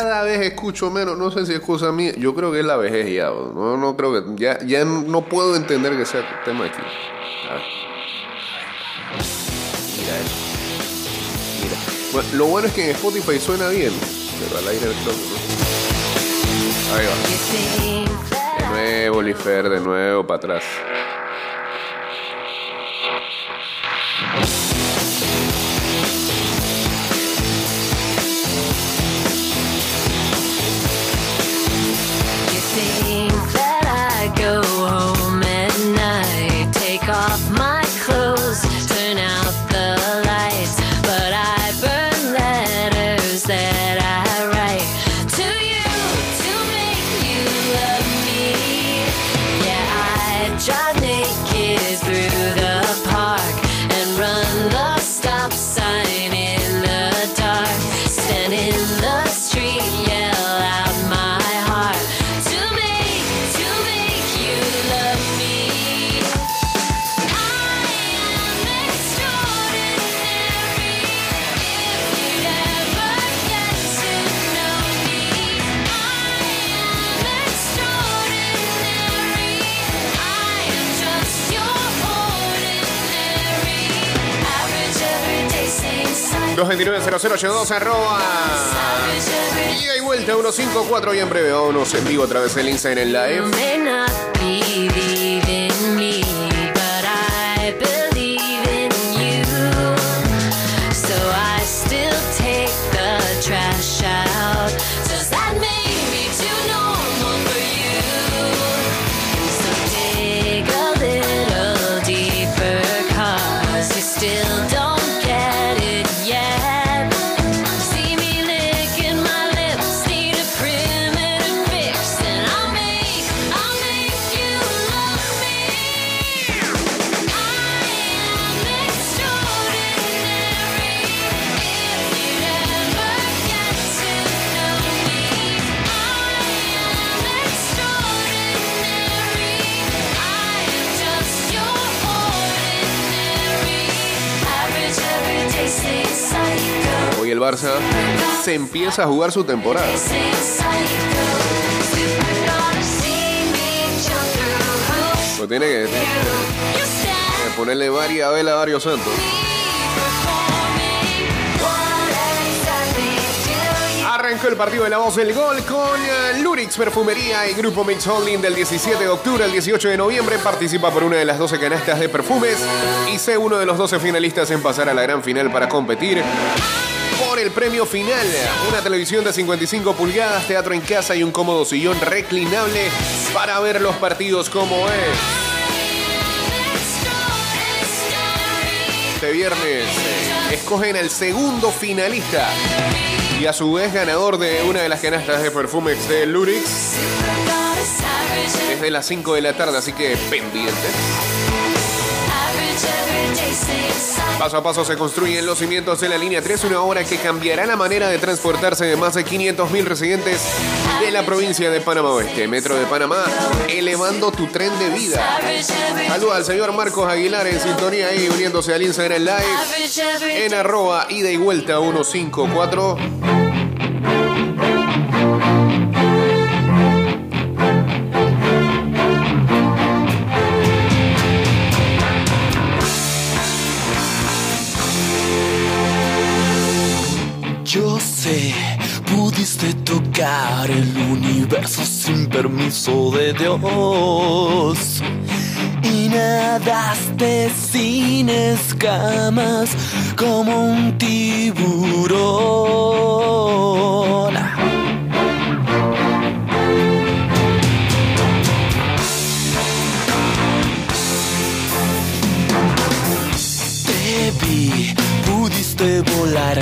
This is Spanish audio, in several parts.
Cada vez escucho menos, no sé si es cosa mía, yo creo que es la vejez ya, no, no creo que, ya, ya no puedo entender que sea tema aquí. A ver. Mira eso. Mira. Bueno, lo bueno es que en Spotify suena bien, pero al aire creo que no. Ahí va. De nuevo, Lifer, de nuevo, para atrás. 229-0082 arroba ida y vuelta 154 y en breve vámonos en vivo a través del Instagram You Live. Empieza a jugar su temporada. Pues tiene que, que ponerle varias velas a varios santos. Arrancó el partido de la voz del gol con eh, Lurix Perfumería y Grupo Mix Holding del 17 de octubre al 18 de noviembre. Participa por una de las 12 canastas de perfumes y sé uno de los 12 finalistas en pasar a la gran final para competir el premio final. Una televisión de 55 pulgadas, teatro en casa y un cómodo sillón reclinable para ver los partidos como es. Este viernes eh, escogen el segundo finalista y a su vez ganador de una de las canastas de perfumes de Lurix desde las 5 de la tarde, así que pendientes. Paso a paso se construyen los cimientos de la línea 3, una obra que cambiará la manera de transportarse de más de 500.000 residentes de la provincia de Panamá Oeste. Metro de Panamá, elevando tu tren de vida. Saluda al señor Marcos Aguilar en sintonía ahí, uniéndose al Instagram Live en arroba ida y vuelta 154. Pudiste tocar el universo sin permiso de Dios. Y nadaste sin escamas como un tiburón. Te vi, pudiste volar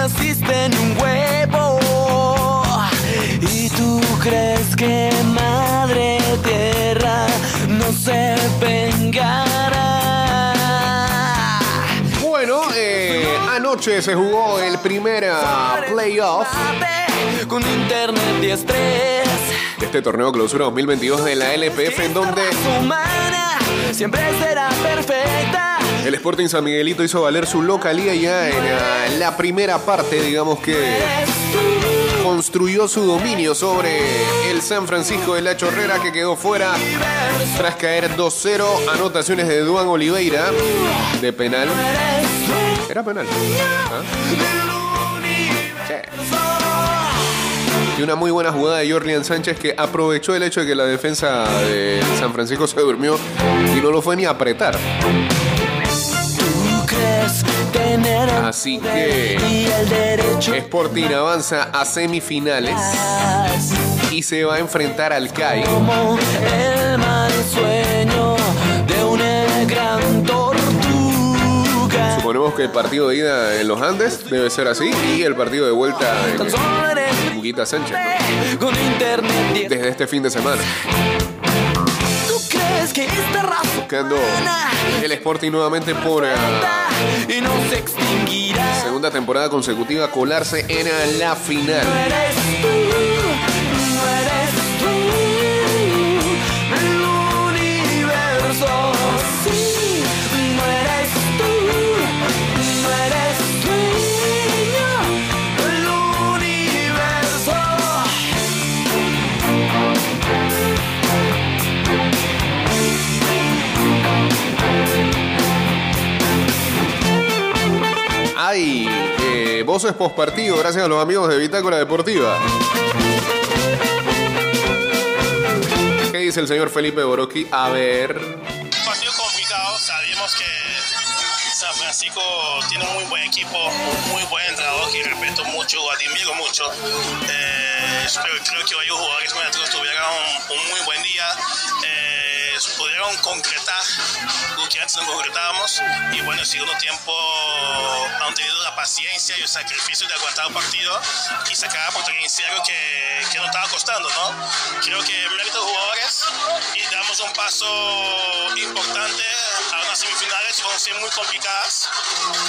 naciste en un huevo. Y tú crees que Madre Tierra no se vengará. Bueno, eh, anoche se jugó el primer ah, playoff Con internet y estrés. este torneo clausura 2022 de la LPF en donde siempre será perfecta. El Sporting San Miguelito hizo valer su localía ya en eh, la primera parte, digamos que construyó su dominio sobre el San Francisco de la Chorrera que quedó fuera tras caer 2-0. Anotaciones de Duan Oliveira de penal. Era penal. ¿Ah? Y una muy buena jugada de Jorlian Sánchez que aprovechó el hecho de que la defensa de San Francisco se durmió y no lo fue ni a apretar. Así que- Sporting avanza a semifinales y se va a enfrentar al CAI. como el mal sueño de una gran tortuga. Suponemos que el partido de ida en los Andes debe ser así y el partido de vuelta en Muguita Sánchez desde este fin de semana. ¿Tú crees que esta raza Buscando el Sporting nuevamente por eh, y no se extinguirá? segunda temporada consecutiva colarse en la final. Voces post partido gracias a los amigos de Bitácora Deportiva. ¿Qué dice el señor Felipe Boroski? A ver. Un partido complicado, sabemos que San Francisco tiene un muy buen equipo, un muy buen entrenador que respeto mucho, admiro mucho. Eh, pero creo que los jugadores nuestros tuvieron un, un muy buen día, eh, pudieron concretar lo que antes no concretábamos y bueno, el segundo tiempo han tenido la paciencia y el sacrificio de aguantar el partido y sacar por 3 0 que, que no estaba costando, ¿no? Creo que mérito de jugadores y damos un paso importante a unas semifinales que van a ser muy complicadas,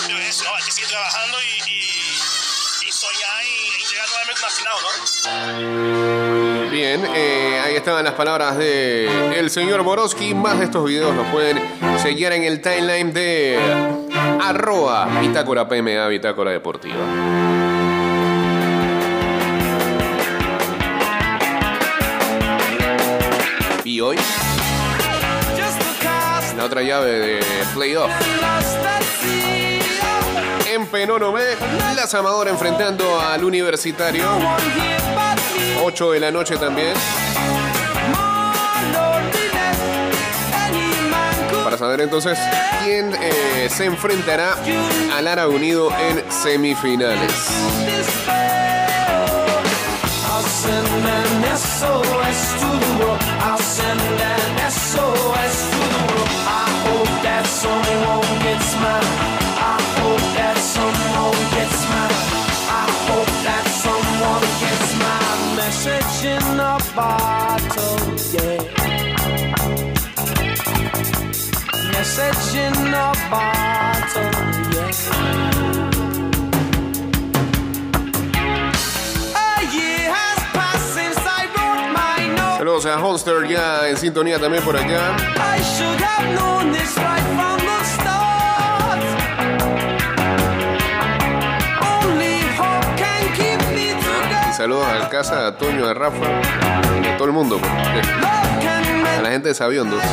pero eso, ¿no? Hay que seguir trabajando y, y, y soñar y, y llegar nuevamente a una final, ¿no? Bien, eh, estaban las palabras de el señor Boroski. Más de estos videos los pueden seguir en el timeline de arroba Bitácora PMA, Bitácora Deportiva. Y hoy, la otra llave de playoff. En Penono B, la Amadora enfrentando al Universitario. 8 de la noche también. Para saber entonces quién eh, se enfrentará al Ara Unido en semifinales. Saludos a Holster ya en sintonía también por acá. Y together. saludos al casa, a Toño, a Rafa, a todo el mundo. pues. A la gente de Sabiondos.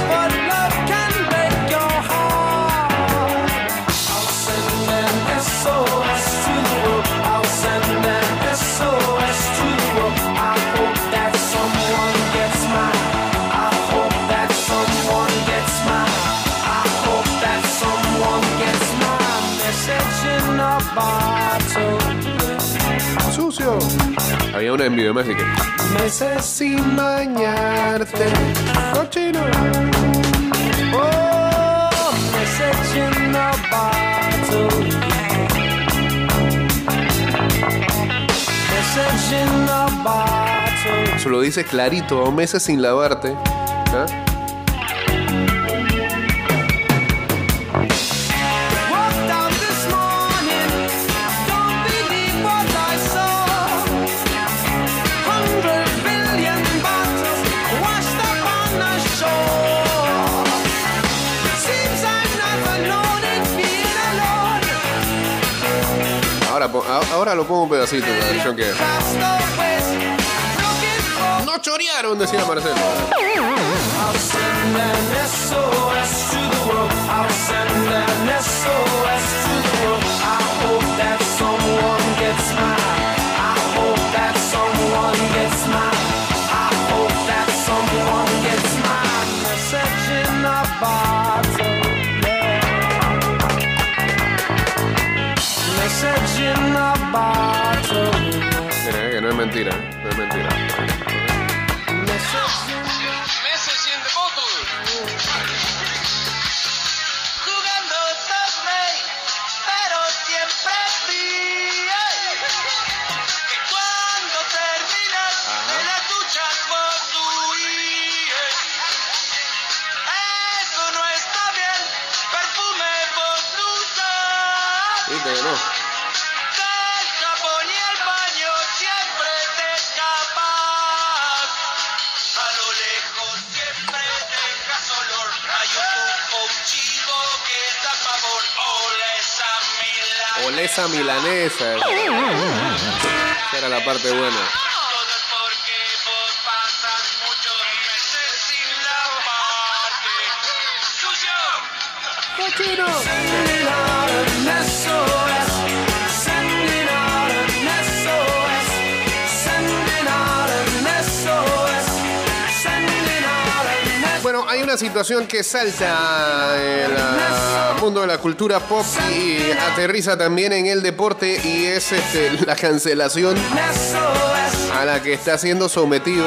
Sucio. Había una en video más de que. Meses sin bañarte. Cochino. Oh, message in a bottle. Message in a bottle. Eso lo dice clarito, meses sin lavarte. ¿Ah? Ahora lo pongo un pedacito canción que No chorearon, decía Marcelo. Mentira, es mentira. Olesa milanesa. Esa era la parte buena. Todo una situación que salta el mundo de la cultura pop y aterriza también en el deporte y es este, la cancelación a la que está siendo sometido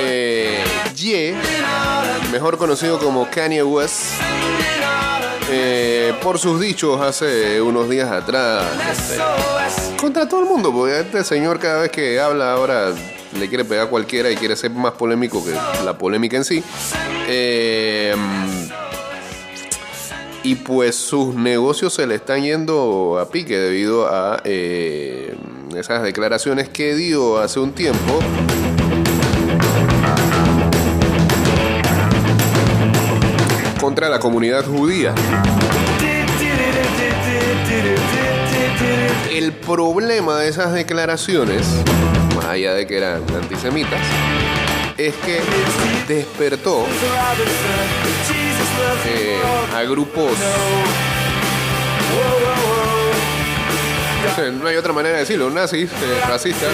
eh, Ye, mejor conocido como Kanye West, eh, por sus dichos hace unos días atrás. este, contra todo el mundo, porque este señor cada vez que habla ahora le quiere pegar a cualquiera y quiere ser más polémico que la polémica en sí. Eh, y pues sus negocios se le están yendo a pique debido a eh, esas declaraciones que dio hace un tiempo. contra la comunidad judía. El problema de esas declaraciones, allá de que eran antisemitas, es que despertó eh, a grupos. No hay otra manera de decirlo, nazis, eh, racistas,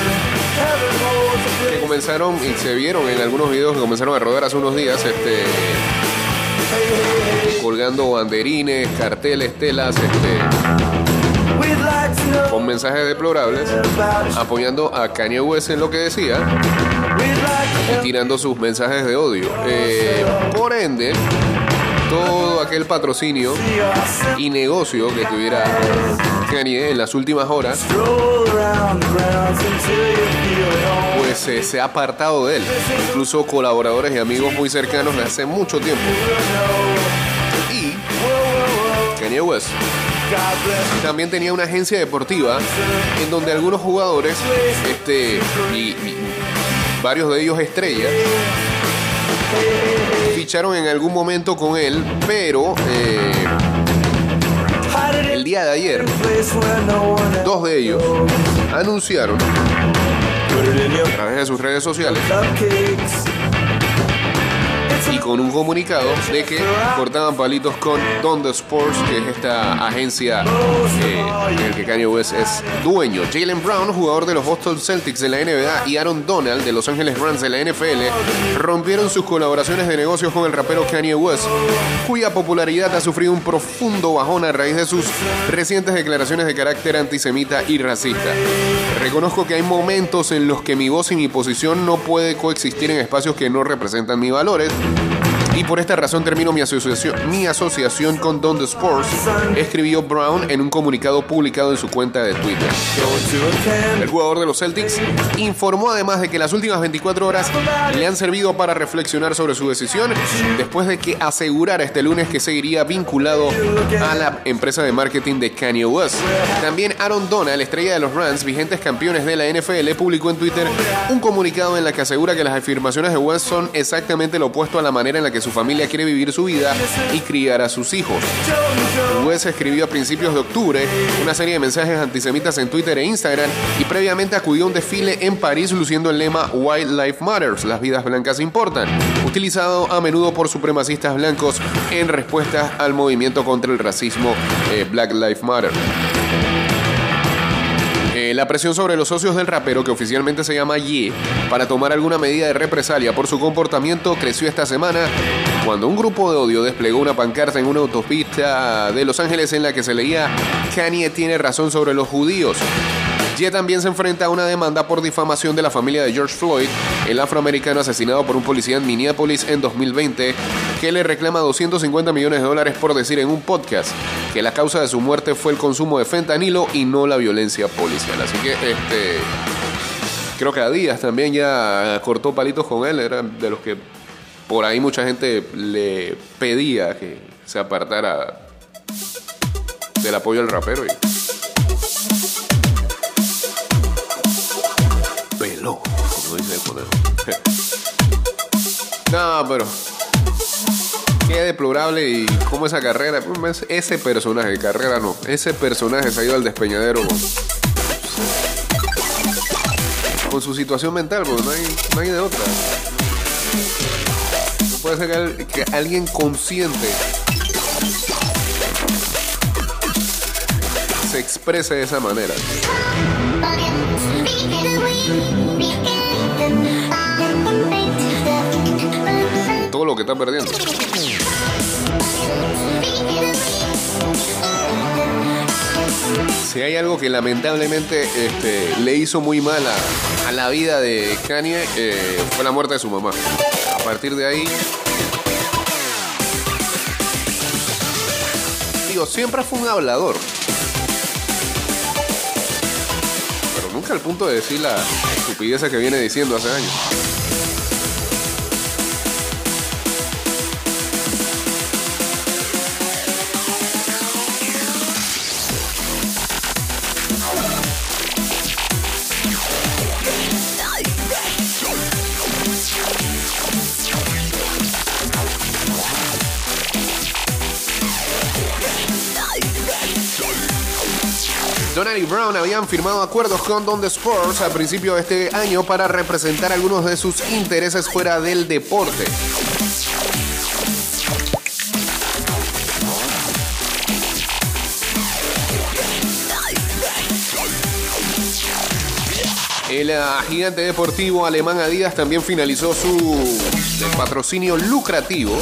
que comenzaron y se vieron en algunos videos que comenzaron a rodar hace unos días, este, colgando banderines, carteles, telas, este, con mensajes deplorables, apoyando a Kanye West en lo que decía y tirando sus mensajes de odio. Eh, por ende, todo aquel patrocinio y negocio que tuviera Kanye en las últimas horas, pues eh, se ha apartado de él. Incluso colaboradores y amigos muy cercanos de hace mucho tiempo. Y Kanye West también tenía una agencia deportiva en donde algunos jugadores, este, y, varios de ellos estrellas, ficharon en algún momento con él, pero eh, el día de ayer, dos de ellos anunciaron a través de sus redes sociales y con un comunicado de que cortaban palitos con Don The Sports, que es esta agencia eh, en el que Kanye West es dueño. Jalen Brown, jugador de los Boston Celtics de la NBA, y Aaron Donald de Los Angeles Rams de la NFL, rompieron sus colaboraciones de negocios con el rapero Kanye West, cuya popularidad ha sufrido un profundo bajón a raíz de sus recientes declaraciones de carácter antisemita y racista. Reconozco que hay momentos en los que mi voz y mi posición no puede coexistir en espacios que no representan mis valores. Y por esta razón termino mi asociación, mi asociación con Don The Sports, escribió Brown en un comunicado publicado en su cuenta de Twitter. El jugador de los Celtics informó además de que las últimas 24 horas le han servido para reflexionar sobre su decisión después de que asegurara este lunes que seguiría vinculado a la empresa de marketing de Kanye West. También Aaron Donald, estrella de los Rams, vigentes campeones de la NFL, publicó en Twitter un comunicado en la que asegura que las afirmaciones de West son exactamente lo opuesto a la manera en la que su su familia quiere vivir su vida y criar a sus hijos. West escribió a principios de octubre una serie de mensajes antisemitas en Twitter e Instagram y previamente acudió a un desfile en París luciendo el lema White Life Matters, las vidas blancas importan, utilizado a menudo por supremacistas blancos en respuesta al movimiento contra el racismo eh, Black Lives Matter. La presión sobre los socios del rapero, que oficialmente se llama Ye, para tomar alguna medida de represalia por su comportamiento creció esta semana cuando un grupo de odio desplegó una pancarta en una autopista de Los Ángeles en la que se leía Kanye tiene razón sobre los judíos. Ye también se enfrenta a una demanda por difamación de la familia de George Floyd, el afroamericano asesinado por un policía en Minneapolis en 2020, que le reclama 250 millones de dólares por decir en un podcast que la causa de su muerte fue el consumo de fentanilo y no la violencia policial. Así que este creo que a Díaz también ya cortó palitos con él, era de los que por ahí mucha gente le pedía que se apartara del apoyo al rapero y peló, como dice el conejo. no, pero qué deplorable y cómo esa carrera, pues, ese personaje, carrera no, ese personaje se ha ido al despeñadero con, su situación mental, porque no hay, no hay de otra. No puede ser que, que alguien consciente se exprese de esa manera. Lo que está perdiendo. Si hay algo que lamentablemente este, le hizo muy mal a, a la vida de Kanye, eh, fue la muerte de su mamá. A partir de ahí. Digo, siempre fue un hablador. Pero nunca al punto de decir la estupidez que viene diciendo hace años. Habían firmado acuerdos con Don Spurs a principio de este año para representar algunos de sus intereses fuera del deporte. El ah, gigante deportivo alemán Adidas también finalizó su patrocinio lucrativo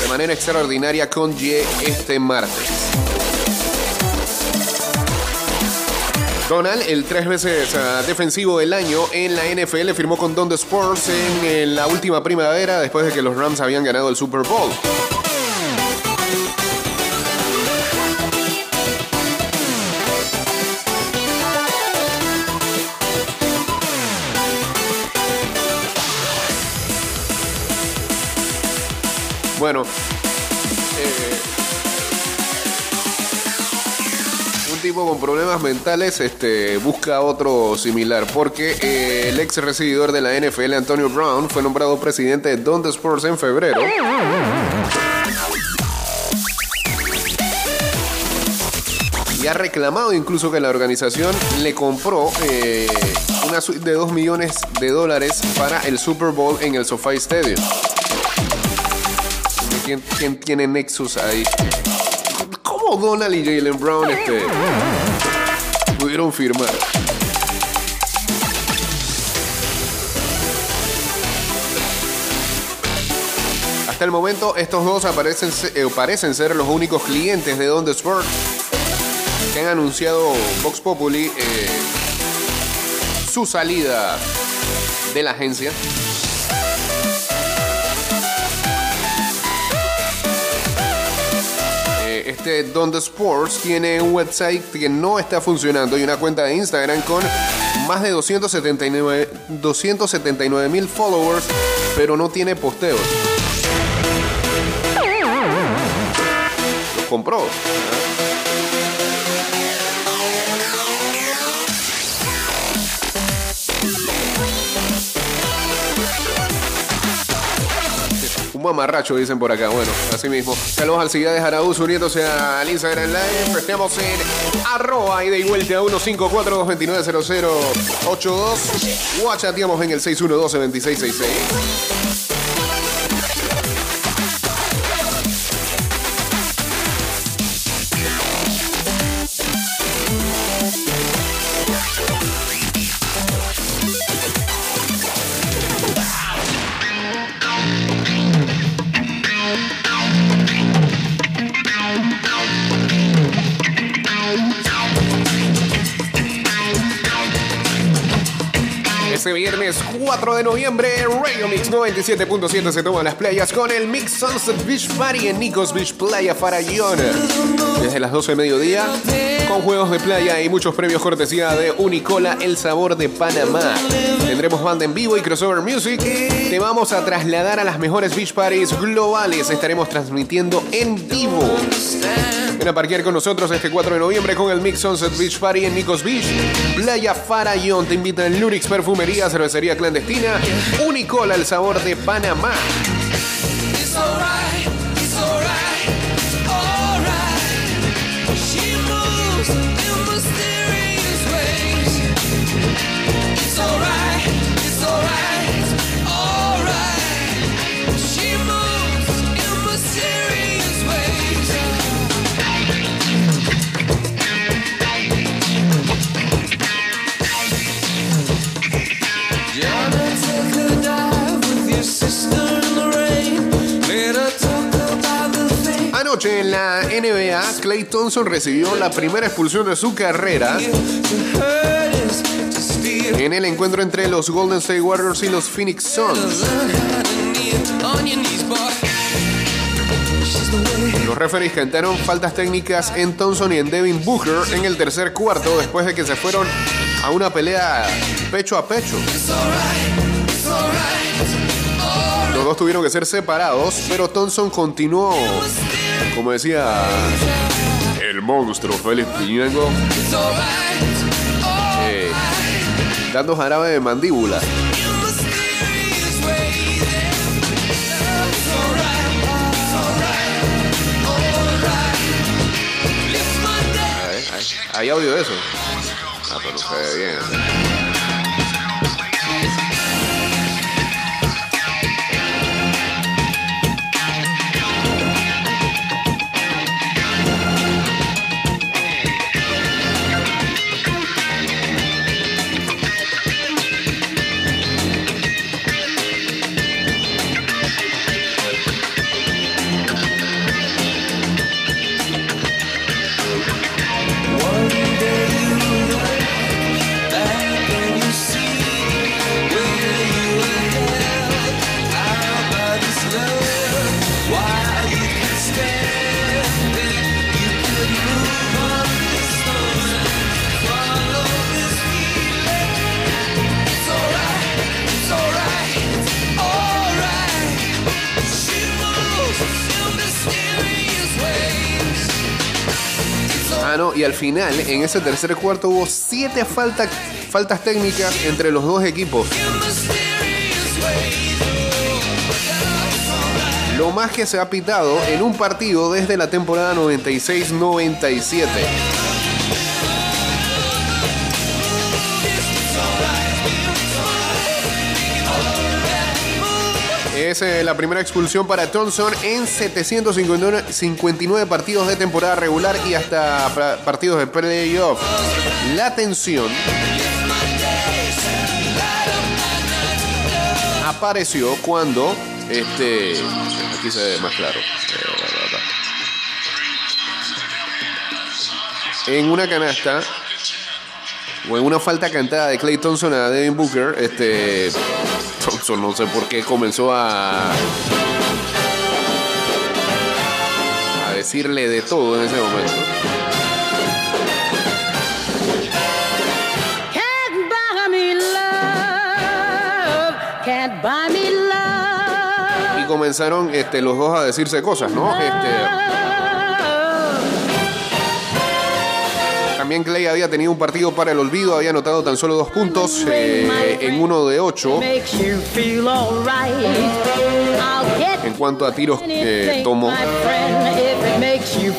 de manera extraordinaria con Ye este martes. Donald, el tres veces defensivo del año en la NFL, firmó con Don Spurs en, la última primavera después de que los Rams habían ganado el Super Bowl. Bueno, con problemas mentales este, busca otro similar porque eh, el ex resididor de la NFL, Antonio Brown, fue nombrado presidente de Don Spurs en febrero. Y ha reclamado incluso que la organización le compró eh, una suite de 2 millones de dólares para el Super Bowl en el SoFi Stadium. ¿Quién, quién tiene nexus ahí? ¿Cómo Donald y Jalen Brown este, pudieron firmar? Hasta el momento, estos dos aparecen, eh, parecen ser los únicos clientes de Don the Sport que han anunciado Vox Populi eh, su salida de la agencia. Eh, Este Don the Sports tiene un website que no está funcionando y una cuenta de Instagram con más de 279 279 mil followers, pero no tiene posteos. Lo compró. Un mamarracho, dicen por acá. Bueno, así mismo. Saludos al Ciudad de Jaraúz uniéndose al Instagram Live. Estamos en arroba y vuelta 154-229-0082. O chateamos en el 6112-2666. Viernes 4 de noviembre, Radio Mix 97.7 se toma las playas con el Mix Sunset Beach Party en Nicos Beach Playa Farallón. Desde las 12 de mediodía, juegos de playa y muchos premios cortesía de Unicola, el sabor de Panamá. Tendremos banda en vivo y crossover music. Te vamos a trasladar a las mejores beach parties globales. Estaremos transmitiendo en vivo. Ven a parquear con nosotros este 4 de noviembre con el Mix Sunset Beach Party en Nicos Beach. Playa Farallón te invitan Lurix Perfumería, Cervecería Clandestina, Unicola, el sabor de Panamá. En la NBA, Clay Thompson recibió la primera expulsión de su carrera en el encuentro entre los Golden State Warriors y los Phoenix Suns. Los referees cantaron faltas técnicas en Thompson y en Devin Booker en el tercer cuarto después de que se fueron a una pelea pecho a pecho. Los dos tuvieron que ser separados, pero Thompson continuó, como decía el monstruo Félix alright. eh, dando jarabe de mandíbula. Day. Hay, hay audio de eso. Ah, pero se ve bien. Y al final, en ese tercer cuarto hubo siete falta- faltas técnicas entre los dos equipos. Lo más que se ha pitado en un partido desde la temporada 96-97. Es eh, la primera expulsión para Thompson en 759 59 partidos de temporada regular y hasta pa- partidos de playoff. La tensión apareció cuando este aquí se ve más claro. En una canasta o en una falta cantada de Clay Thompson a Devin Booker, este Thompson no sé por qué comenzó a a decirle de todo en ese momento. Can't buy me love. Can't buy me love. Y comenzaron este, los dos a decirse cosas, ¿no? Este, también Clay había tenido un partido para el olvido, había anotado tan solo dos puntos eh, en uno de ocho. En cuanto a tiros eh, tomó.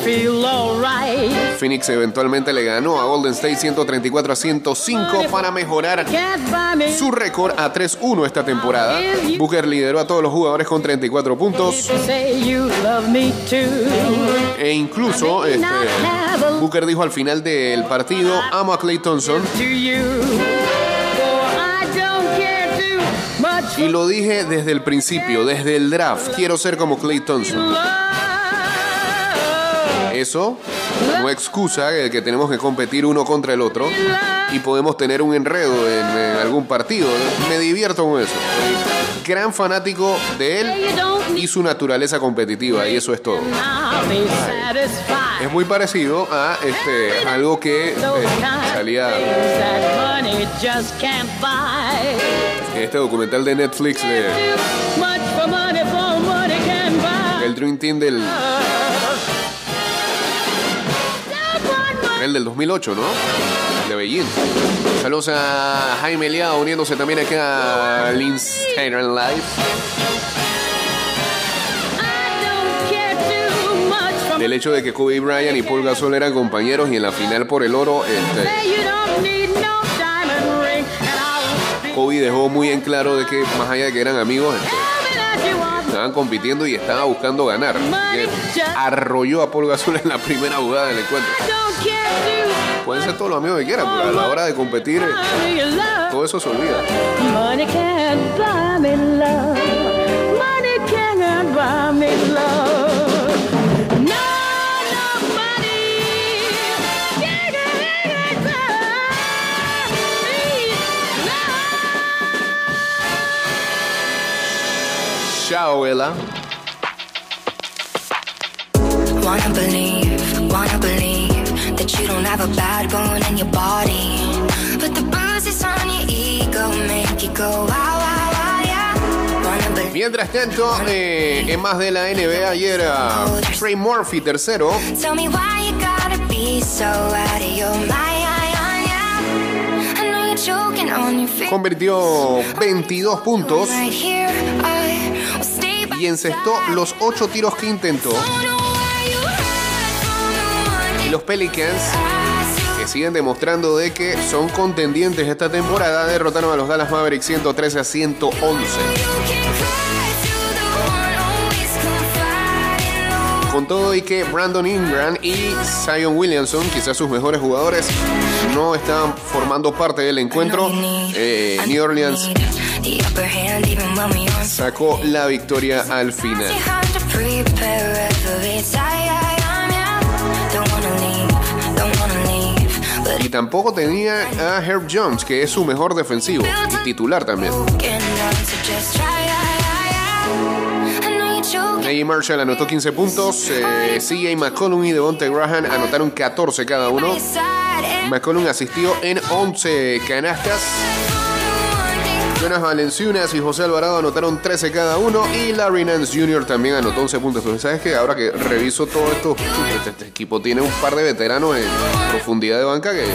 Feel alright. Phoenix eventualmente le ganó a Golden State 134 a 105 para mejorar su récord a 3-1 esta temporada. Booker lideró a todos los jugadores con 34 puntos e incluso este, Booker dijo al final del partido, amo a Clay Thompson y lo dije desde el principio, desde el draft, quiero ser como Clay Thompson. Eso no excusa el que tenemos que competir uno contra el otro y podemos tener un enredo en, en algún partido. Me divierto con eso. Gran fanático de él y su naturaleza competitiva y eso es todo. Es muy parecido a este algo que eh, salía este documental de Netflix de, del Dream Team del, el del 2008, ¿no? De Beijing. Saludos a Jaime Liao uniéndose también acá a Linstein Live. Del hecho de que Kobe Bryant y Paul Gasol eran compañeros y en la final por el oro este, Kobe dejó muy en claro de que más allá de que eran amigos, este, estaban compitiendo y estaba buscando ganar. Así que arrolló a Paul Gasol en la primera jugada del encuentro. Pueden ser todos los amigos que quieran, pero a la hora de competir, your love. todo eso se olvida. Money can't buy me love. Money can't buy me love. Chao, Ella. Wanna believe, wanna believe that you don't have a bad bone in your body. But the bruises on your ego make you go wow, wow, wow, yeah. Wanna believe. Mientras tanto, eh, en más de la NBA, ayer a Trey Murphy, tercero, Tell me why you gotta be so out of your mind, yeah. I know you're choking on your feet. convirtió 22 puntos y encestó los 8 tiros que intentó. Y los Pelicans, que siguen demostrando de que son contendientes esta temporada, derrotaron a los Dallas Mavericks 113 a 111. You can cry to the one always confiding. Con todo y que Brandon Ingram y Zion Williamson, quizás sus mejores jugadores, no estaban formando parte del encuentro, eh, New Orleans Sacó la victoria al final. Y tampoco tenía a Herb Jones, que es su mejor defensivo y titular también. Najee Marshall anotó 15 puntos, eh, CJ McCollum y Devontae Graham anotaron 14 cada uno. McCollum asistió en 11 canastas. Jonas Valenciunas y José Alvarado anotaron 13 cada uno y Larry Nance Jr. también anotó 11 puntos. Pero ¿sabes qué? Ahora que reviso todo esto, este, este equipo tiene un par de veteranos en profundidad de banca que...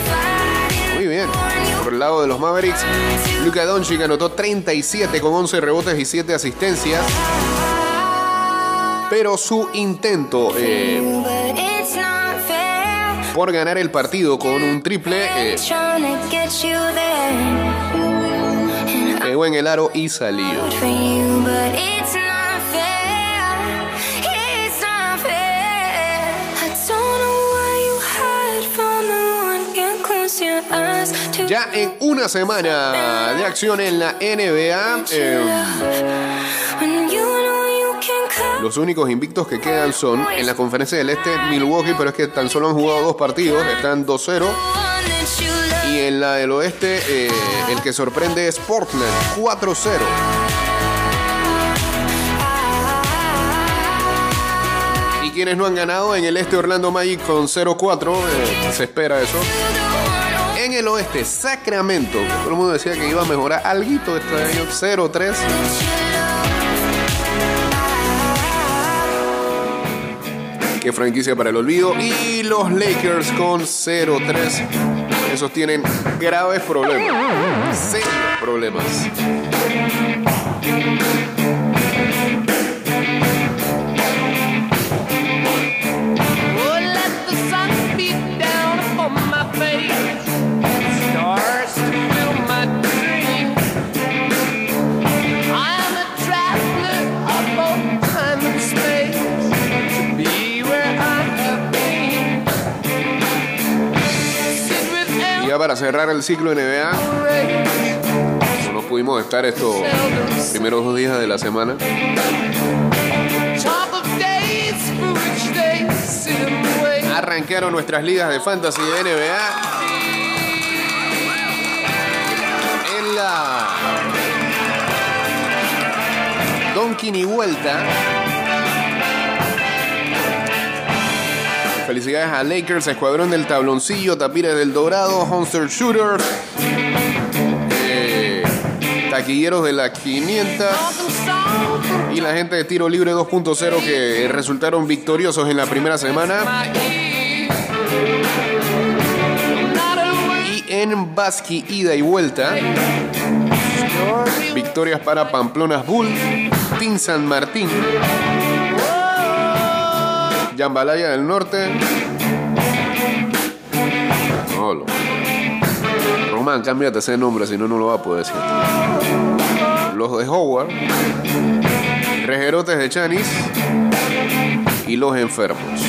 Muy bien. Por el lado de los Mavericks, Luka Doncic anotó 37 con 11 rebotes y 7 asistencias. Pero su intento eh, por ganar el partido con un triple eh, pegó en el aro y salió. Ya en una semana de acción en la NBA, eh, los únicos invictos que quedan son en la conferencia del Este Milwaukee, pero es que tan solo han jugado dos partidos, están 2-0. One that you love. Y en la del Oeste, eh, el que sorprende es Portland, 4-0. Y quienes no han ganado en el Este Orlando Magic con 0-4, eh, se espera eso. En el Oeste, Sacramento, todo el mundo decía que iba a mejorar algo año, 0-3. Qué franquicia para el olvido. Y los Lakers con 0-3. Esos tienen graves problemas. Serios problemas. Para cerrar el ciclo NBA. No pudimos estar estos primeros dos días de la semana. Arrancaron nuestras ligas de fantasy de NBA. En la Donkin y vuelta. Felicidades a Lakers, Escuadrón del Tabloncillo, Tapires del Dorado, Monster Shooters, eh, Taquilleros de la 500 y la gente de Tiro Libre 2.0 que resultaron victoriosos en la primera semana. Y en Basqui ida y vuelta, victorias para Pamplonas Bull, Team San Martín, Jambalaya del Norte. No, lo- Román, cámbiate ese nombre, si no, no lo va a poder decir. Los de Howard, Rejerotes de Chanis y Los Enfermos.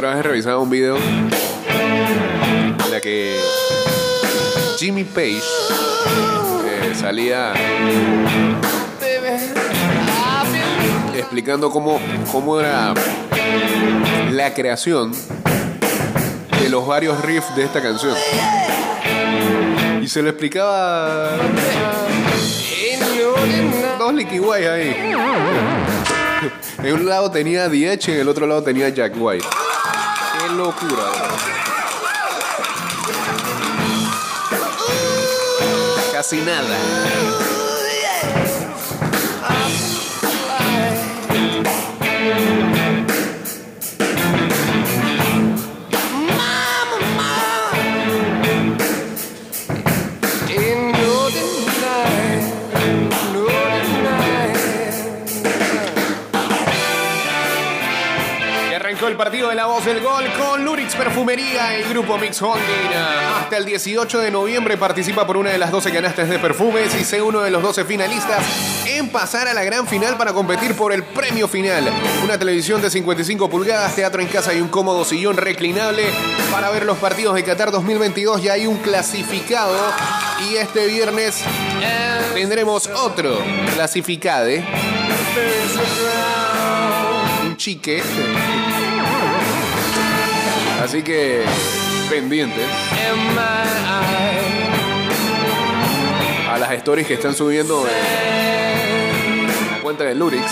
Otra vez he revisado un video en la que Jimmy Page eh, salía explicando cómo, cómo era la creación de los varios riffs de esta canción. Y se lo explicaba dos White ahí. En un lado tenía DH, en el otro lado tenía Jack White. Locura. Casi nada. Partido de la voz del gol con Lurix Perfumería y Grupo Mix Holding. Hasta el 18 de noviembre participa por una de las 12 canastas de perfumes y sé uno de los 12 finalistas en pasar a la gran final para competir por el premio final. Una televisión de 55 pulgadas, teatro en casa y un cómodo sillón reclinable para ver los partidos de Qatar 2022. Ya hay un clasificado y este viernes tendremos otro clasificade. Un chique. Así que pendientes a las stories que están subiendo en la cuenta de Lurix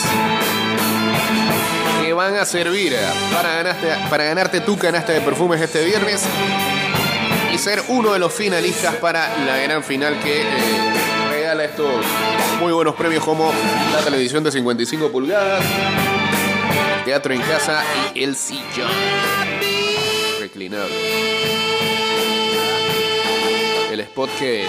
que van a servir para ganarte, para ganarte tu canasta de perfumes este viernes y ser uno de los finalistas para la gran final que eh, regala estos muy buenos premios como la televisión de 55 pulgadas, teatro en casa y el sillón El spot que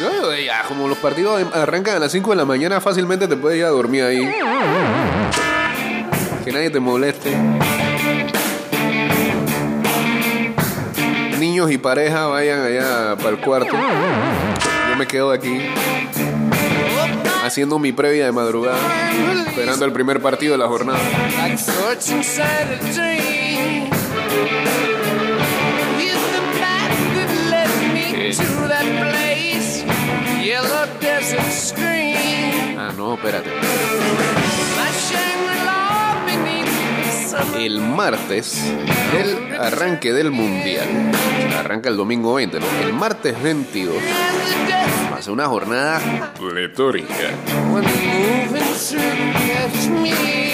yo, ya, como los partidos arrancan a las 5 de la mañana, fácilmente te puedes ir a dormir ahí. Que nadie te moleste. Niños y pareja vayan allá para el cuarto. Yo me quedo aquí haciendo mi previa de madrugada, esperando el primer partido de la jornada. like thoughts inside El martes del arranque del mundial. Arranca el domingo 20, ¿no? El martes 22. And the death Va a ser una jornada pletórica.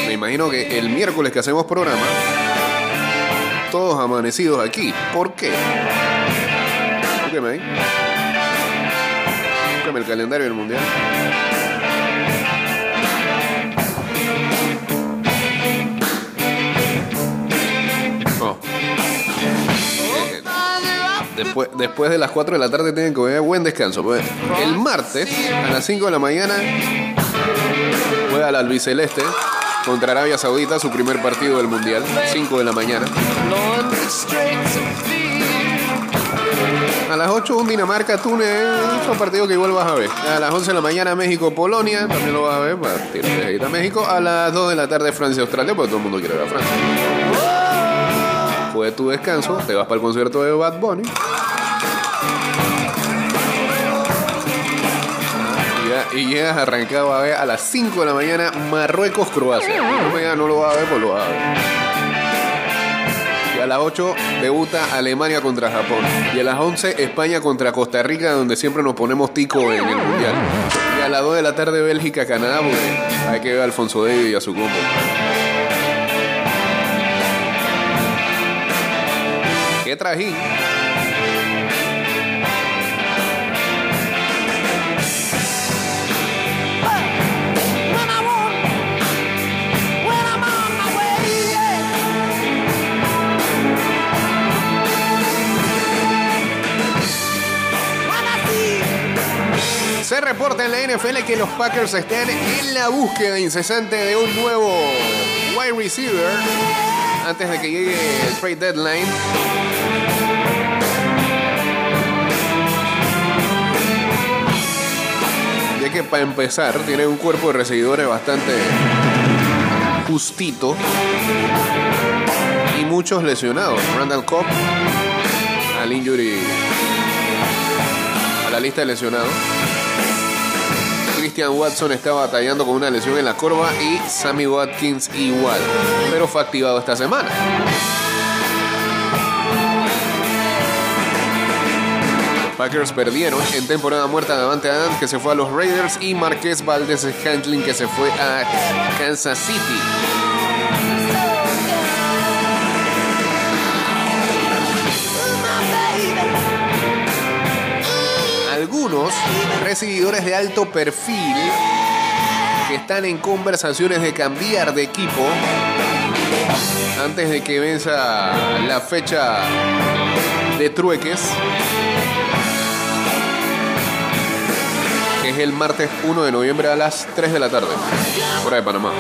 Me imagino que el miércoles que hacemos programa, todos amanecidos aquí. ¿Por qué? Búsqueme ahí. Búsqueme el calendario del mundial. Después, después de las 4 de la tarde tienen que coger buen descanso. Pues, el martes, a las 5 de la mañana, juega la albiceleste contra Arabia Saudita, su primer partido del Mundial. 5 de la mañana. A las 8 un Dinamarca-Túnez, un partido que igual vas a ver. A las 11 de la mañana México-Polonia, también lo vas a ver, para tirar a México. A las 2 de la tarde Francia-Australia, porque todo el mundo quiere ver a Francia. Fue tu descanso, te vas para el concierto de Bad Bunny. Y llegas arrancado a ver a las 5 de la mañana me digas, no lo vas a ver, pues lo vas a ver. Y a las 8 debuta Alemania contra Japón. Y a las 11 España contra Costa Rica, donde siempre nos ponemos tico en el mundial. Y a las 2 de la tarde Bélgica, Canadá, porque hay que ver a Alfonso David y a su combo. I see Se reporta en la NFL que los Packers están en la búsqueda incesante de un nuevo wide receiver antes de que llegue el trade deadline. Ya que para empezar tiene un cuerpo de recibidores bastante justito y muchos lesionados. Randall Cobb al injury a la lista de lesionados. Christian Watson está batallando con una lesión en la corva y Sammy Watkins igual, pero fue activado esta semana. Packers perdieron en temporada muerta Davante Adams que se fue a los Raiders y Marqués Valdez Scantling que se fue a Kansas City. Algunos recibidores de alto perfil que están en conversaciones de cambiar de equipo antes de que venza la fecha de trueques, que es el martes 1 de noviembre a las 3 de la tarde, hora de Panamá.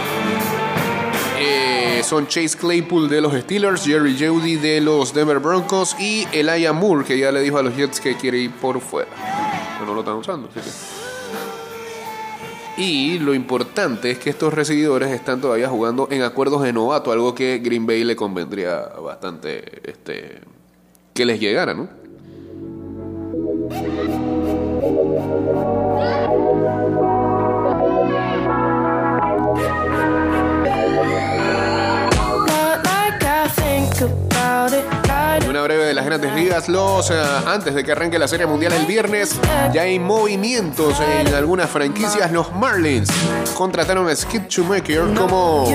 Eh, son Chase Claypool de los Steelers, Jerry Jeudy de los Denver Broncos y Elijah Moore, que ya le dijo a los Jets que quiere ir por fuera. No lo están usando, así. Y lo importante es que estos recibidores están todavía jugando en acuerdos de novato, algo que Green Bay le convendría bastante este, que les llegara, ¿no? Una breve de las grandes ligas. Los, eh, antes de que arranque la Serie Mundial el viernes, ya hay movimientos en algunas franquicias. Los Marlins contrataron a Skip Shoemaker como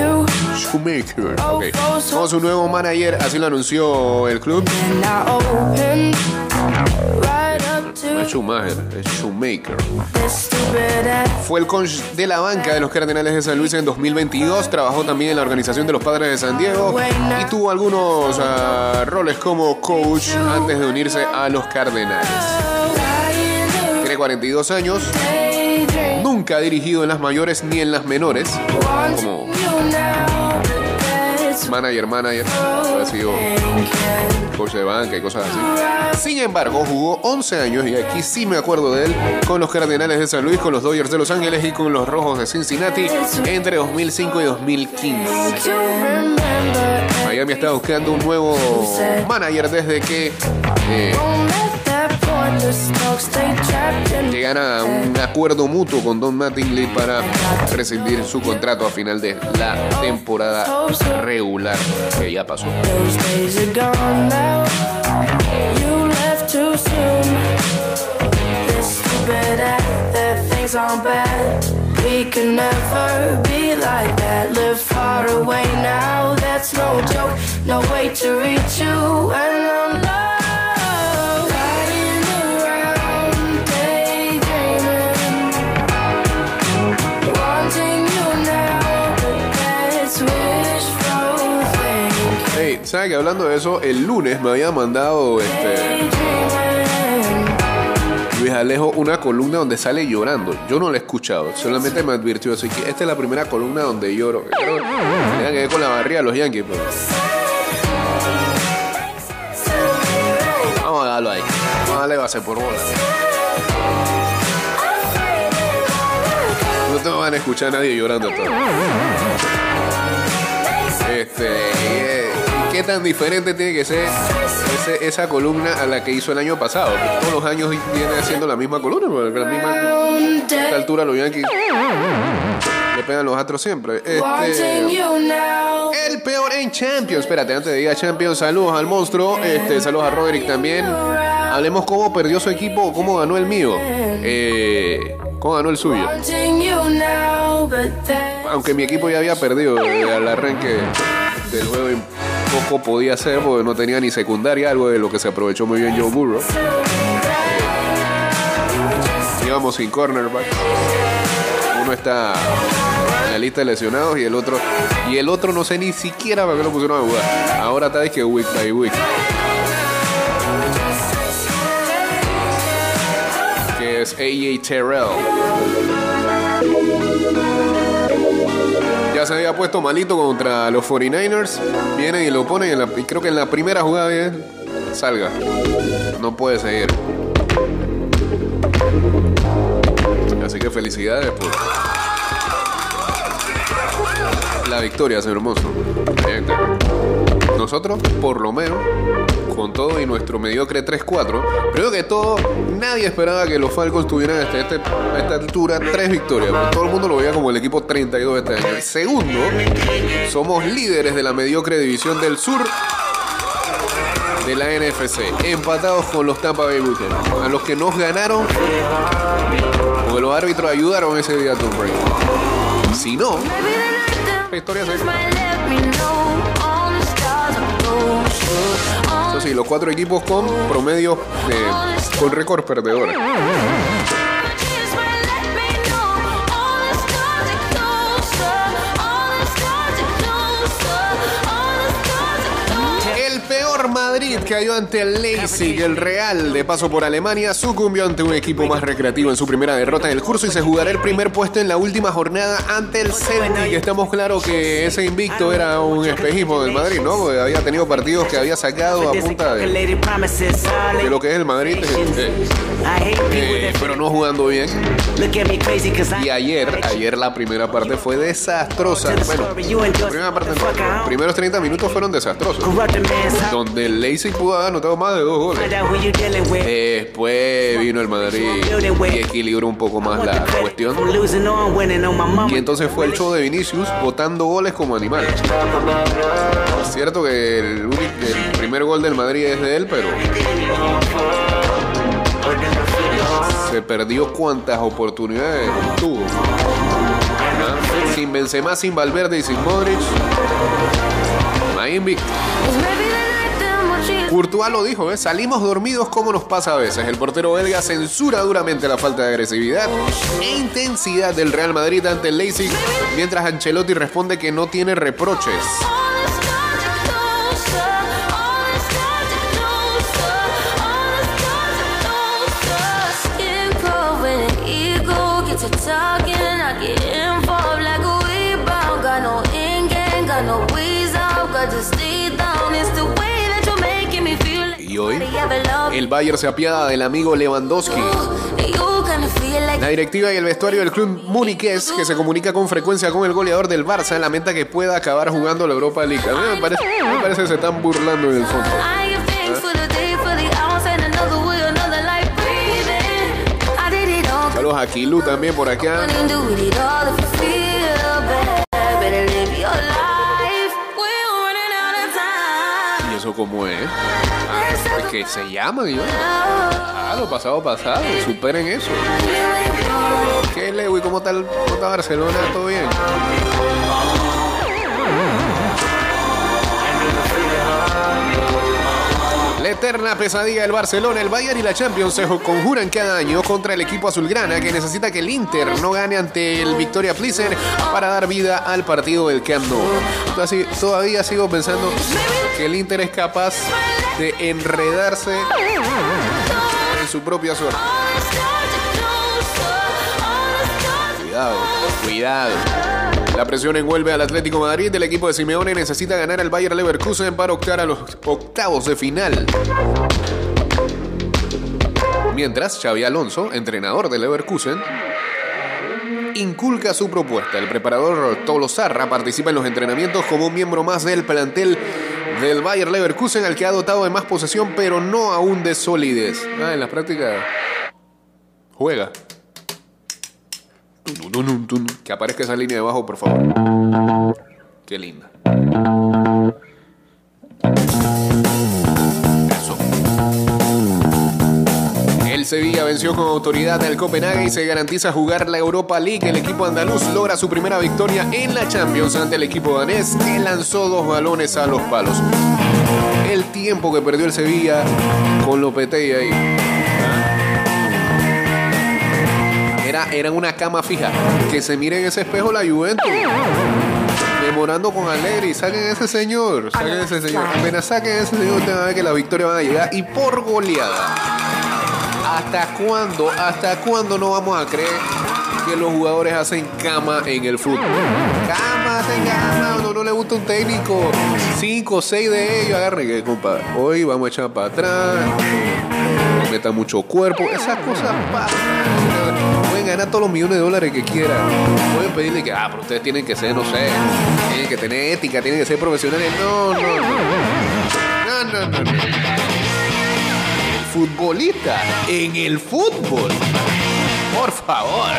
Shoemaker, ok, como su nuevo manager. Así lo anunció el club. Schumacher, es Shoemaker. Fue el coach de la banca de los Cardenales de San Luis en 2022. Trabajó también en la organización de los Padres de San Diego y tuvo algunos ah, roles como coach antes de unirse a los Cardenales. Tiene 42 años, nunca ha dirigido en las mayores ni en las menores. Como manager, manager, ha sido coach de banca y cosas así. Sin embargo, jugó 11 años, y aquí sí me acuerdo de él, con los Cardenales de San Luis, con los Dodgers de Los Ángeles y con los Rojos de Cincinnati entre 2005 y 2015. to remember. Miami está buscando un nuevo manager desde que eh, Llegara a un acuerdo mutuo con Don Mattingly para rescindir su contrato a final de la temporada regular que ya pasó. We can never be like that. Live far away now. That's no joke. No way to reach you. And I'm ¿sabe que hablando de eso? El lunes me había mandado este, Luis Alejo una columna donde sale llorando. Yo no la he escuchado, solamente me advirtió así que esta es la primera columna donde lloro. Tenía que ver con la barriga de los Yankees, pero. Vamos a darlo ahí. Vamos a darle base por bola. No te van a escuchar a nadie llorando todo. Este, eh, ¿qué tan diferente tiene que ser esa columna a la que hizo el año pasado? Todos los años viene haciendo la misma columna, a la misma a altura los Yankees le pegan los astros siempre. Este, el peor en Champions. Espérate, antes de ir a Champions, saludos al monstruo. Este, saludos a Roderick también. Hablemos cómo perdió su equipo o cómo ganó el mío. Eh, cómo ganó el suyo. Aunque mi equipo ya había perdido al arranque del juego poco podía hacer porque no tenía ni secundaria, algo de lo que se aprovechó muy bien Joe Burrow. Íbamos sin cornerback. Uno está en la lista de lesionados y el otro y el otro no sé ni siquiera para qué lo pusieron a jugar. Ahora está que week by week. Que es AJ Terrell. Ya se había puesto malito contra los 49ers. Vienen y lo ponen en la, y creo que en la primera jugada bien salga. No puede seguir. Así que felicidades por la victoria, señor hermoso. Nosotros, por lo menos, con todo y nuestro mediocre 3-4, creo que todo, nadie esperaba que los Falcons tuvieran este, este- a esta altura tres victorias. Todo el mundo lo veía como el equipo 32 de este año. Segundo, somos líderes de la mediocre división del sur de la NFC, empatados con los Tampa Bay Buccaneers, a los que nos ganaron porque los árbitros ayudaron ese día a Tom Brady. Si no, la historia se sí, los cuatro equipos con promedio con récord perdedores. Madrid cayó ante el Leipzig, el Real, de paso por Alemania, sucumbió ante un equipo más recreativo en su primera derrota en el curso y se jugará el primer puesto en la última jornada ante el Celtic. Estamos claros que ese invicto era un espejismo del Madrid, ¿no? Porque había tenido partidos que había sacado a punta de, de lo que es el Madrid, eh, eh, pero no jugando bien. Y ayer, ayer la primera parte fue desastrosa. Bueno, la primera parte no. Los primeros 30 minutos fueron desastrosos. Donde el Leipzig pudo haber anotado más de dos goles. Después vino el Madrid y equilibró un poco más la cuestión. Y entonces fue el show de Vinicius botando goles como animal. Es cierto que el, primer gol del Madrid es de él, pero se perdió cuantas oportunidades tuvo. ¿Ah? Sin Benzema, sin Valverde y sin Modric. Ahí invicto. Courtois lo dijo, ¿eh? salimos dormidos como nos pasa a veces. El portero belga censura duramente la falta de agresividad e intensidad del Real Madrid ante el Leipzig, mientras Ancelotti responde que no tiene reproches. El Bayern se apiada del amigo Lewandowski. La directiva y el vestuario del club muniqués, que se comunica con frecuencia con el goleador del Barça, lamenta que pueda acabar jugando la Europa League. A mí me parece, me parece que se están burlando en el fondo. All. Saludos a Kilu también por acá. Eso cómo es? Ah, que se llama, Dios. Ah, lo pasado, pasado. Superen eso. ¿Qué es, Lewy? ¿Cómo está, el- cómo está Barcelona? ¿Todo bien? Eterna pesadilla del Barcelona, el Bayern y la Champions se conjuran cada año contra el equipo azulgrana que necesita que el Inter no gane ante el Victoria Plissen para dar vida al partido del Camp Nou. Todavía sigo pensando que el Inter es capaz de enredarse en su propia suerte. Cuidado, cuidado. La presión envuelve al Atlético Madrid. El equipo de Simeone necesita ganar al Bayer Leverkusen para optar a los octavos de final. Mientras, Xavi Alonso, entrenador de Leverkusen, inculca su propuesta. El preparador Tolosarra participa en los entrenamientos como un miembro más del plantel del Bayer Leverkusen, al que ha dotado de más posesión, pero no aún de solidez. Ah, en la práctica juega. Que aparezca esa línea de abajo, por favor. Qué linda. El Sevilla venció con autoridad al Copenhague y se garantiza jugar la Europa League. El equipo andaluz logra su primera victoria en la Champions ante el equipo danés que lanzó dos balones a los palos. El tiempo que perdió el Sevilla con Lopetegui ahí. Era, era una cama fija. Que se mire en ese espejo la Juventus. Memorando con Alegri. Saquen ese señor. Saquen ese señor. Apenas saquen ese señor, ustedes van a ver que la victoria van a llegar. Y por goleada. ¿Hasta cuándo? ¿Hasta cuándo no vamos a creer que los jugadores hacen cama en el fútbol? Cama, hacen cama. No, no le gusta un técnico. Cinco, seis de ellos. Agarren que, compa. Hoy vamos a echar para atrás. Meta mucho cuerpo. Esas cosas pasan. Ganar todos los millones de dólares que quieran. Pueden pedirle que, ah, pero ustedes tienen que ser, no sé, tienen que tener ética, tienen que ser profesionales. No, no, no. No, no, no. no. Futbolista en el fútbol. Por favor.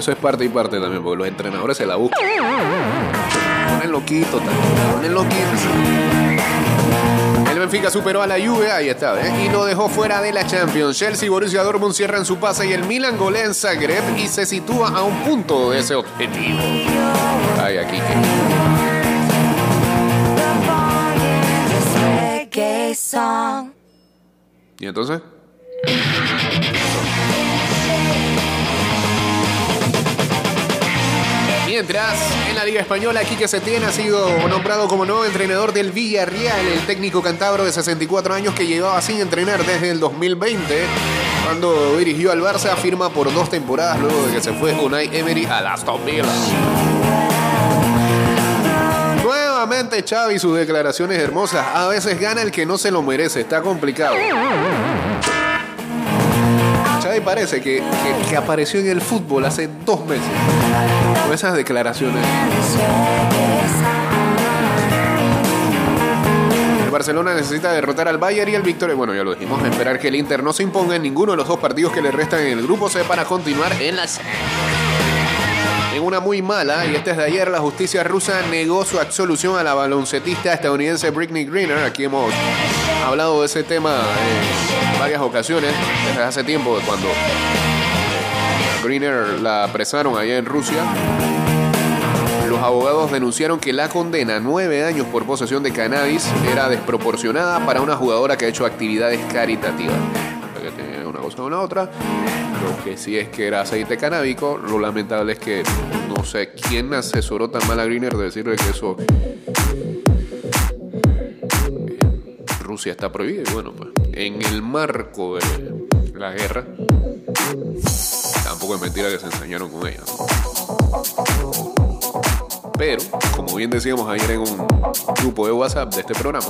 Pero eso es parte y parte también, porque los entrenadores se la buscan. Ponen loquito también. Ponen loquito. El Benfica superó a la Juve, ahí está, ¿eh? y lo dejó fuera de la Champions. Chelsea y Borussia Dortmund cierran su pase y el Milan golea en Zagreb y se sitúa a un punto de ese objetivo. Ay, aquí que... ¿Y entonces? En la Liga Española, Quique Setién ha sido nombrado como nuevo entrenador del Villarreal, el técnico cantabro de 64 años que llevaba sin entrenar desde el 2020, cuando dirigió al Barça, firma por dos temporadas luego de que se fue Unai Emery al Aston Villa. Nuevamente Xavi sus declaraciones hermosas. A veces gana el que no se lo merece. Está complicado. Xavi parece que, que- que apareció en el fútbol hace dos meses. Con esas declaraciones. El Barcelona necesita derrotar al Bayern y al Victoria. Bueno, ya lo dijimos. Esperar que el Inter no se imponga en ninguno de los dos partidos que le restan en el grupo C para continuar en la serie. Una muy mala, y esta es de ayer, la justicia rusa negó su absolución a la baloncetista estadounidense Britney Greener. Aquí hemos hablado de ese tema en varias ocasiones, desde hace tiempo, cuando eh, Greener la apresaron allá en Rusia. Los abogados denunciaron que la condena, nueve años por posesión de cannabis, era desproporcionada para una jugadora que ha hecho actividades caritativas. Cosa con la otra. Lo que sí es que era aceite canábico. Lo lamentable es que no sé quién asesoró tan mal a Greener de decirle que eso. eh, Rusia está prohibido. Y bueno, pues en el marco de la guerra, tampoco es mentira que se ensañaron con ella. Pero, como bien decíamos ayer en un grupo de WhatsApp de este programa,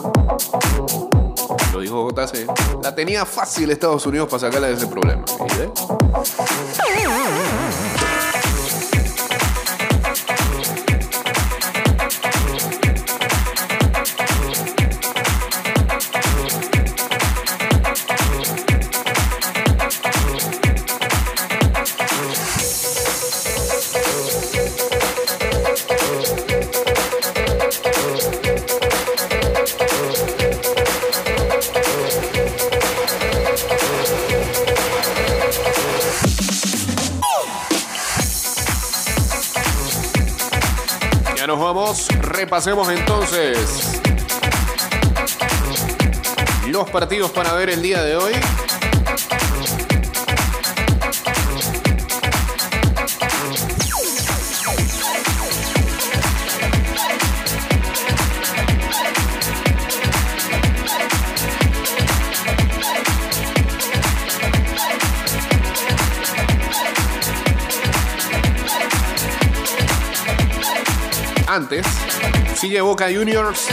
dijo JC, la tenía fácil Estados Unidos para sacarla de ese problema. ¿Y repasemos entonces los partidos para ver el día de hoy. antes sigue Boca Juniors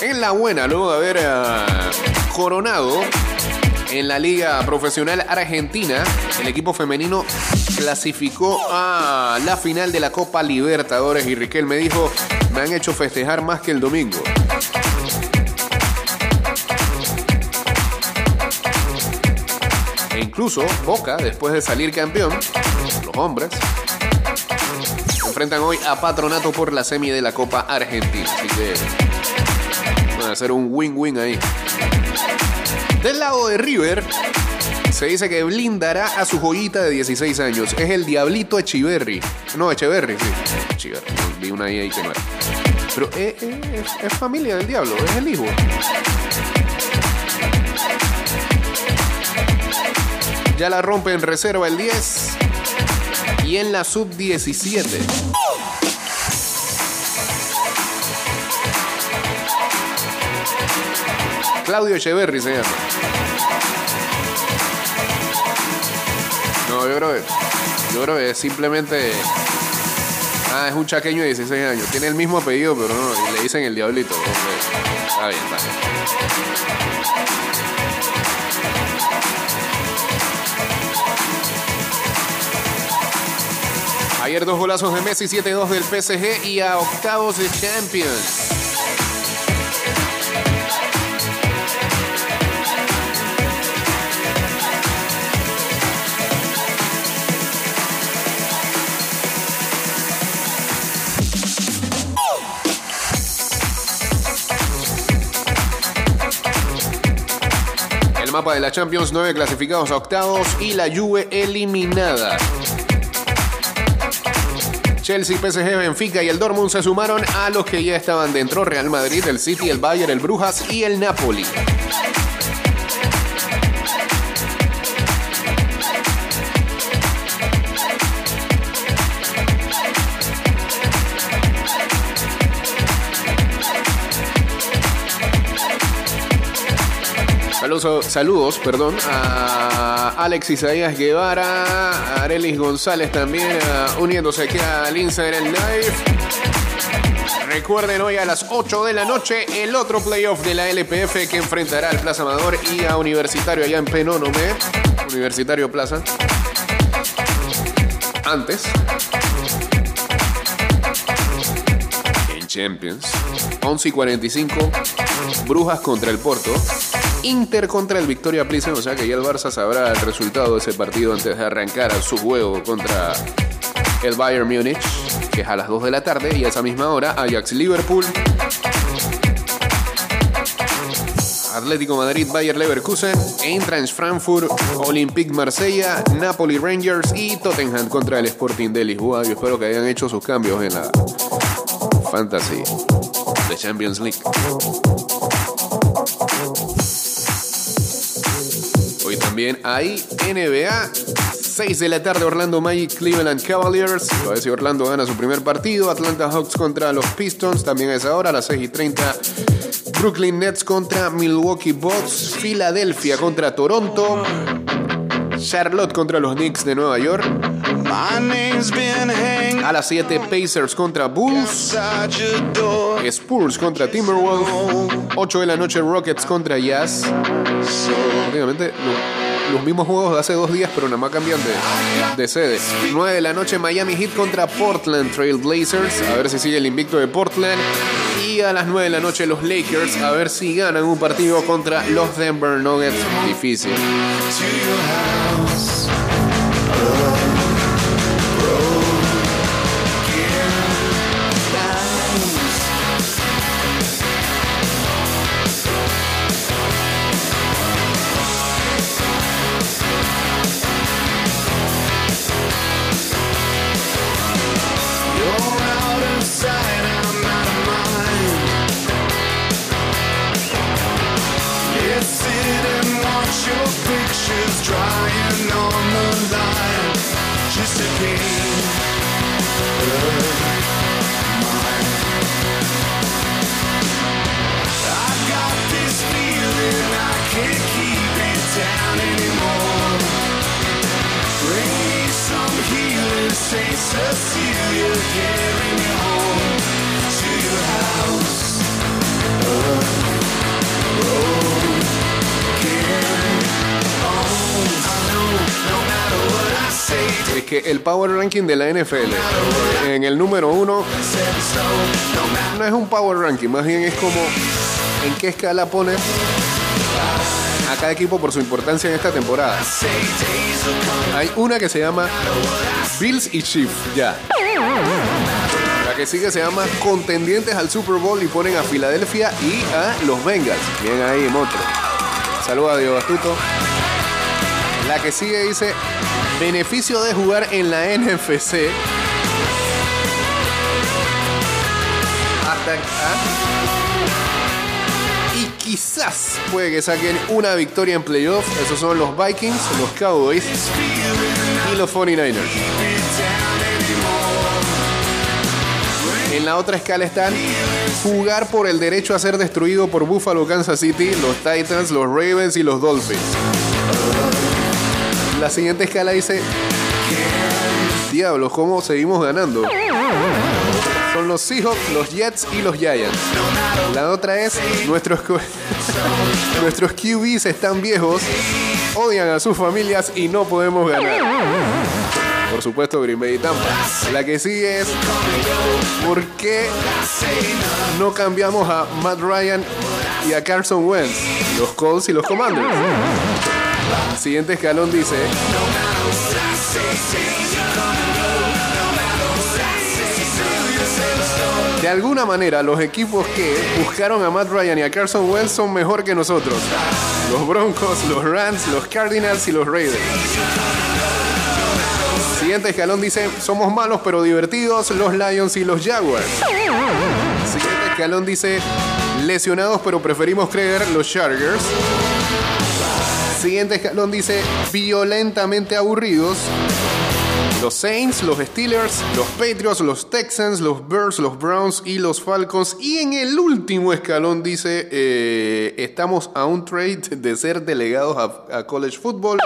en la buena, luego de haber eh, coronado en la Liga Profesional Argentina, el equipo femenino clasificó a la final de la Copa Libertadores y Riquelme dijo, me han hecho festejar más que el domingo. E incluso Boca, después de salir campeón, los hombres, enfrentan hoy a Patronato por la semi de la Copa Argentina. Así que van a hacer un win-win ahí. Del lado de River, se dice que blindará a su joyita de 16 años. Es el Diablito Echiverri. No, Echeverri, sí. Echeverri. Vi una ahí, ahí que no era. Pero es, es- es familia del diablo, es el hijo. Ya la rompe en reserva el 10 y en la sub-17. Claudio Echeverri se llama. No, yo creo que, yo creo que es simplemente. Ah, es un chaqueño de 16 años. Tiene el mismo apellido, pero no, le dicen el diablito. Está bien, está bien. Ayer dos golazos de Messi, 7-2 del PSG y a octavos de Champions. El mapa de la Champions, 9 clasificados a octavos y la Juve eliminada. Chelsea, PSG, Benfica y el Dortmund se sumaron a los que ya estaban dentro. Real Madrid, el City, el Bayern, el Brujas y el Napoli. Saludos, perdón, a Alex Isaías Guevara, a Arelis González también ah, uniéndose aquí al Instagram Live. Recuerden hoy a las 8 de la noche el otro playoff de la LPF que enfrentará al Plaza Amador y a Universitario allá en Penónome. Universitario Plaza. Antes. En Champions. 11 y 45. Brujas contra el Porto. Inter contra el Victoria Pilsen, o sea que ya el Barça sabrá el resultado de ese partido antes de arrancar a su juego contra el Bayern Múnich, que es a las 2 de la tarde, y a esa misma hora Ajax Liverpool, Atlético Madrid, Bayer Leverkusen, Eintracht Frankfurt, Olympique Marsella, Napoli Rangers y Tottenham contra el Sporting de Lisboa. Yo espero que hayan hecho sus cambios en la Fantasy de Champions League. También hay NBA. 6 de la tarde, Orlando Magic, Cleveland Cavaliers. A ver si Orlando gana su primer partido. Atlanta Hawks contra los Pistons. También a esa hora, a las 6 y 30. Brooklyn Nets contra Milwaukee Bucks. Filadelfia contra Toronto. Charlotte contra los Knicks de Nueva York. A las 7, Pacers contra Bulls. Spurs contra Timberwolves. 8 de la noche, Rockets contra Jazz. Prácticamente lo- los mismos juegos de hace dos días, pero nada más cambian de, de sede. 9 de la noche, Miami Heat contra Portland Trail Blazers. A ver si sigue el invicto de Portland. Y a las 9 de la noche, los Lakers. A ver si ganan un partido contra los Denver Nuggets. Difícil. Power Ranking de la NFL. En el número uno no es un Power Ranking, más bien es como en qué escala pones a cada equipo por su importancia en esta temporada. Hay una que se llama Bills y Chiefs, ya. La que sigue se llama Contendientes al Super Bowl y ponen a Filadelfia y a los Bengals. Bien ahí, monstruo. Saludos a Diego Astuto. La que sigue dice Beneficio de jugar en la NFC. Hasta ¿ah? Y quizás puede que saquen una victoria en playoff. Esos son los Vikings, los Cowboys y los 49ers. En la otra escala están jugar por el derecho a ser destruido por Buffalo, Kansas City, los Titans, los Ravens y los Dolphins. La siguiente escala dice, diablos, ¿cómo seguimos ganando? Son los Seahawks, los Jets y los Giants. La otra es, nuestros, nuestros QBs están viejos, odian a sus familias y no podemos ganar. Por supuesto, Green Bay y Tampa. La que sigue es, ¿por qué no cambiamos a Matt Ryan y a Carson Wentz? Los Colts y los Commanders. Siguiente escalón dice, De alguna manera, los equipos que buscaron a Matt Ryan y a Carson Wentz son mejor que nosotros. Los Broncos, los Rams, los Cardinals y los Raiders. Siguiente escalón dice, somos malos pero divertidos, los Lions y los Jaguars. Siguiente escalón dice, lesionados pero preferimos creer, los Chargers. Siguiente escalón dice, violentamente aburridos. Los Saints, los Steelers, los Patriots, los Texans, los Bears, los Browns y los Falcons. Y en el último escalón dice, eh, estamos a un trade de ser delegados a, a college football.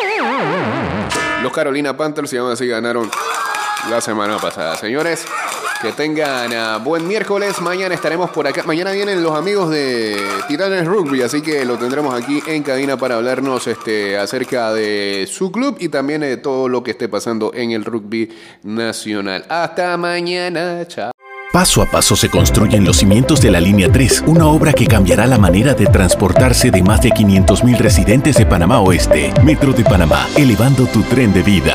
Los Carolina Panthers, y aún así ganaron la semana pasada. Señores, que tengan ah, buen miércoles. Mañana estaremos por acá. Mañana vienen los amigos de Titanes Rugby, así que lo tendremos aquí en cabina para hablarnos este, acerca de su club y también de todo lo que esté pasando en el rugby nacional. Hasta mañana. Chao. Paso a paso se construyen los cimientos de la Línea 3, una obra que cambiará la manera de transportarse de más de 500.000 residentes de Panamá Oeste. Metro de Panamá, elevando tu tren de vida.